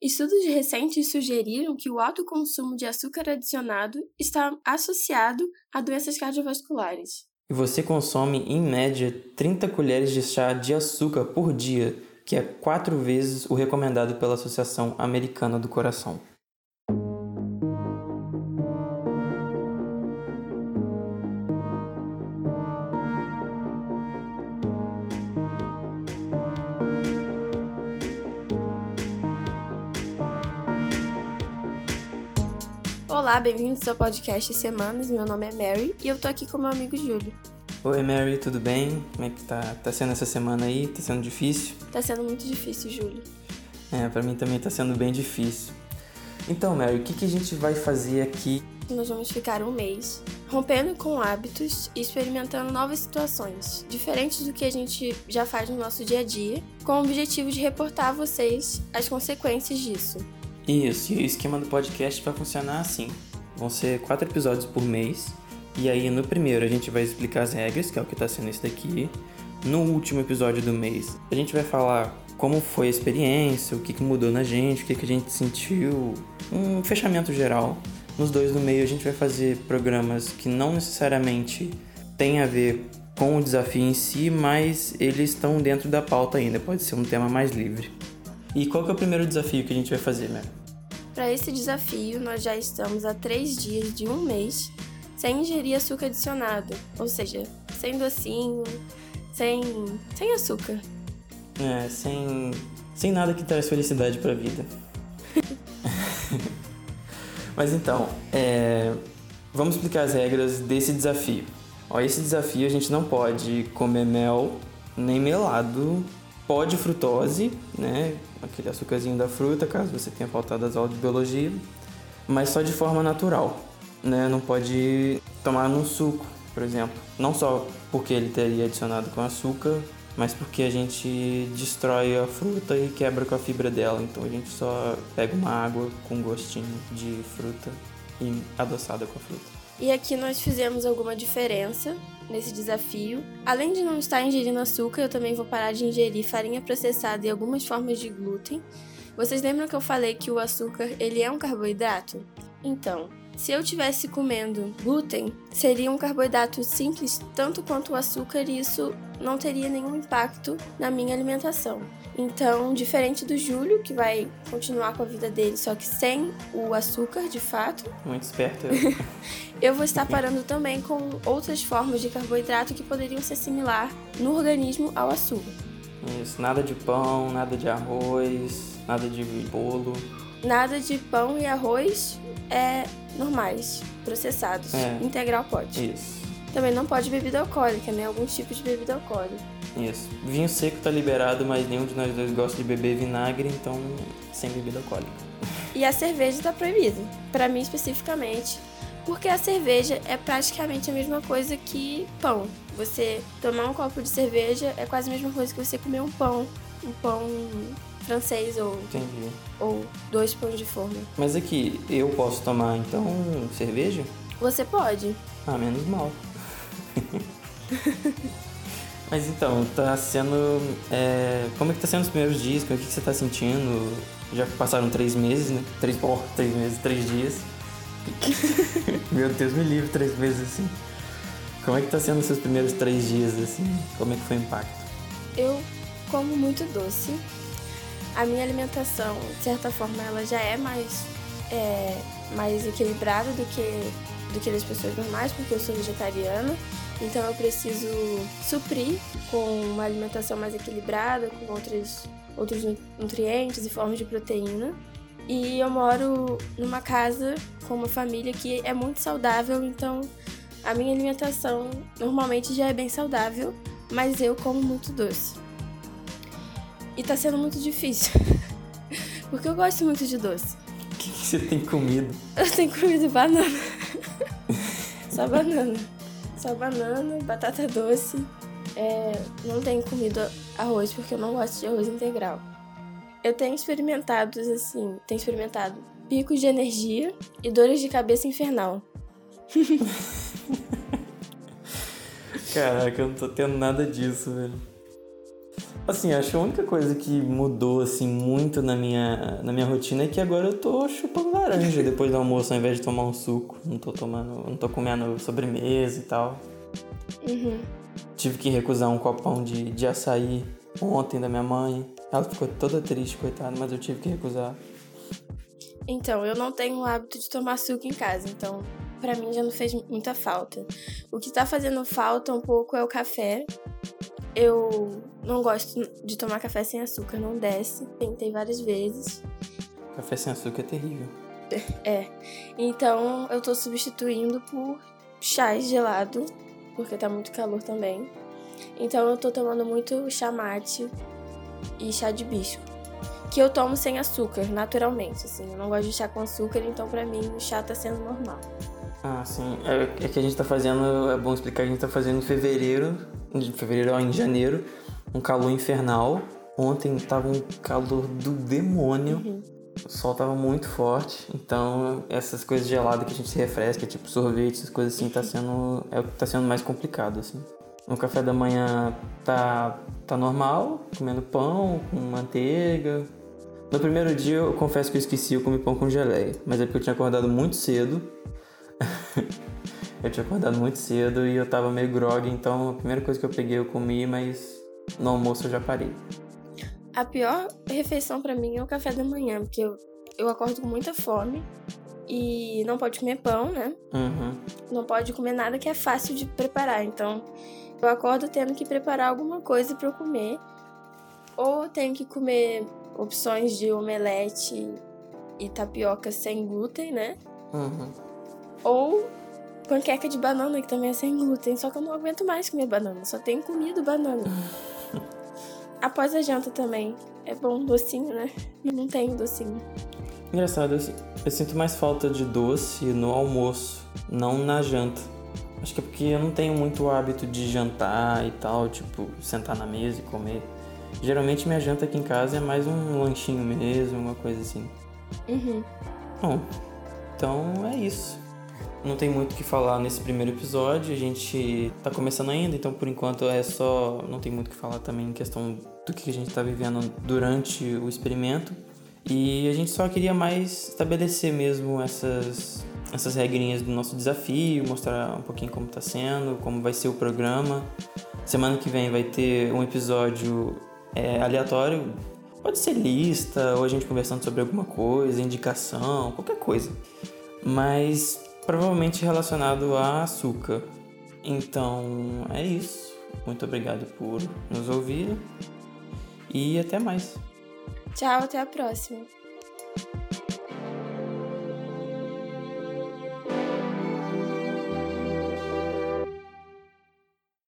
Estudos recentes sugeriram que o alto consumo de açúcar adicionado está associado a doenças cardiovasculares. E você consome, em média, 30 colheres de chá de açúcar por dia, que é quatro vezes o recomendado pela Associação Americana do Coração. Olá, bem-vindos ao podcast Semanas. Meu nome é Mary e eu tô aqui com meu amigo Júlio. Oi, Mary, tudo bem? Como é que tá, tá sendo essa semana aí? Tá sendo difícil? Tá sendo muito difícil, Júlio. É, pra mim também tá sendo bem difícil. Então, Mary, o que, que a gente vai fazer aqui? Nós vamos ficar um mês rompendo com hábitos e experimentando novas situações, diferentes do que a gente já faz no nosso dia a dia, com o objetivo de reportar a vocês as consequências disso. Isso, e o esquema do podcast vai funcionar assim. Vão ser quatro episódios por mês. E aí no primeiro a gente vai explicar as regras, que é o que está sendo esse daqui. No último episódio do mês, a gente vai falar como foi a experiência, o que, que mudou na gente, o que, que a gente sentiu, um fechamento geral. Nos dois do meio a gente vai fazer programas que não necessariamente têm a ver com o desafio em si, mas eles estão dentro da pauta ainda, pode ser um tema mais livre. E qual que é o primeiro desafio que a gente vai fazer, Mary? Para esse desafio, nós já estamos há três dias de um mês sem ingerir açúcar adicionado, ou seja, sem docinho, sem, sem açúcar. É, sem, sem nada que traz felicidade para a vida. Mas então, é, vamos explicar as regras desse desafio. Ó, esse desafio a gente não pode comer mel nem melado, pode frutose, né? aquele açúcarzinho da fruta, caso você tenha faltado as aulas de biologia, mas só de forma natural, né? Não pode tomar num suco, por exemplo. Não só porque ele teria adicionado com açúcar, mas porque a gente destrói a fruta e quebra com a fibra dela. Então a gente só pega uma água com gostinho de fruta e adoçada com a fruta. E aqui nós fizemos alguma diferença nesse desafio. Além de não estar ingerindo açúcar, eu também vou parar de ingerir farinha processada e algumas formas de glúten. Vocês lembram que eu falei que o açúcar ele é um carboidrato? Então, se eu tivesse comendo glúten, seria um carboidrato simples tanto quanto o açúcar e isso não teria nenhum impacto na minha alimentação. Então, diferente do Júlio, que vai continuar com a vida dele, só que sem o açúcar de fato. Muito esperto. eu vou estar parando também com outras formas de carboidrato que poderiam se assimilar no organismo ao açúcar. Isso, nada de pão, nada de arroz, nada de bolo. Nada de pão e arroz é normais, processados. É. Integral pode. Isso. Também não pode bebida alcoólica, né? Alguns tipos de bebida alcoólica. Isso. Vinho seco tá liberado, mas nenhum de nós dois gosta de beber vinagre, então sem bebida alcoólica. E a cerveja tá proibida. Para mim especificamente, porque a cerveja é praticamente a mesma coisa que pão. Você tomar um copo de cerveja é quase a mesma coisa que você comer um pão, um pão francês ou Entendi. ou dois pães de forma. Mas aqui, eu posso tomar então cerveja? Você pode. Ah, menos mal. Mas então, tá sendo. É, como é que tá sendo os primeiros dias? O que, que você tá sentindo? Já passaram três meses, né? Três, oh, três meses, três dias. Meu Deus, me livre três meses assim. Como é que tá sendo os seus primeiros três dias, assim? Como é que foi o impacto? Eu como muito doce. A minha alimentação, de certa forma, ela já é mais, é, mais equilibrada do que, do que das pessoas normais, porque eu sou vegetariana. Então eu preciso suprir com uma alimentação mais equilibrada, com outros, outros nutrientes e formas de proteína. E eu moro numa casa com uma família que é muito saudável, então a minha alimentação normalmente já é bem saudável, mas eu como muito doce. E tá sendo muito difícil. Porque eu gosto muito de doce. O que, que você tem comido? Eu tenho comido banana. Só banana. Só banana, batata doce. É, não tenho comido arroz porque eu não gosto de arroz integral. Eu tenho experimentado, assim, tenho experimentado picos de energia e dores de cabeça infernal. Caraca, eu não tô tendo nada disso, velho. Assim, acho que a única coisa que mudou, assim, muito na minha, na minha rotina é que agora eu tô chupando laranja depois do almoço, ao invés de tomar um suco. Não tô tomando, não tô comendo sobremesa e tal. Uhum. Tive que recusar um copão de, de açaí ontem da minha mãe. Ela ficou toda triste, coitada, mas eu tive que recusar. Então, eu não tenho o hábito de tomar suco em casa, então para mim já não fez muita falta. O que tá fazendo falta um pouco é o café. Eu não gosto de tomar café sem açúcar, não desce. Tentei várias vezes. Café sem açúcar é terrível. É. Então eu tô substituindo por chá gelado, porque tá muito calor também. Então eu tô tomando muito chá mate e chá de bisco. Que eu tomo sem açúcar, naturalmente, assim. Eu não gosto de chá com açúcar, então pra mim o chá tá sendo normal. Ah, sim. É, é que a gente tá fazendo, é bom explicar, a gente tá fazendo em fevereiro, em fevereiro, ó, em janeiro, um calor infernal. Ontem tava um calor do demônio. Uhum. O sol tava muito forte, então essas coisas geladas que a gente se refresca, tipo sorvete, essas coisas assim, tá sendo, é o que tá sendo mais complicado, assim. O café da manhã tá, tá normal, comendo pão com manteiga. No primeiro dia eu confesso que eu esqueci, eu comi pão com geleia, mas é porque eu tinha acordado muito cedo. eu tinha acordado muito cedo e eu tava meio grog, então a primeira coisa que eu peguei eu comi, mas no almoço eu já parei. A pior refeição pra mim é o café da manhã, porque eu, eu acordo com muita fome e não pode comer pão, né? Uhum. Não pode comer nada que é fácil de preparar. Então, eu acordo tendo que preparar alguma coisa pra eu comer. Ou tenho que comer opções de omelete e tapioca sem glúten, né? Uhum. Ou panqueca de banana, que também é sem glúten. Só que eu não aguento mais comer banana. Só tenho comido banana. Após a janta também. É bom docinho, né? Eu não tenho docinho. Engraçado, eu, eu sinto mais falta de doce no almoço, não na janta. Acho que é porque eu não tenho muito hábito de jantar e tal, tipo, sentar na mesa e comer. Geralmente minha janta aqui em casa é mais um lanchinho mesmo, uma coisa assim. Uhum. Bom, então é isso. Não tem muito o que falar nesse primeiro episódio, a gente tá começando ainda, então por enquanto é só. Não tem muito o que falar também em questão do que a gente tá vivendo durante o experimento. E a gente só queria mais estabelecer mesmo essas, essas regrinhas do nosso desafio, mostrar um pouquinho como tá sendo, como vai ser o programa. Semana que vem vai ter um episódio é, aleatório, pode ser lista, ou a gente conversando sobre alguma coisa, indicação, qualquer coisa. Mas provavelmente relacionado a açúcar. Então é isso. Muito obrigado por nos ouvir e até mais. Tchau, até a próxima.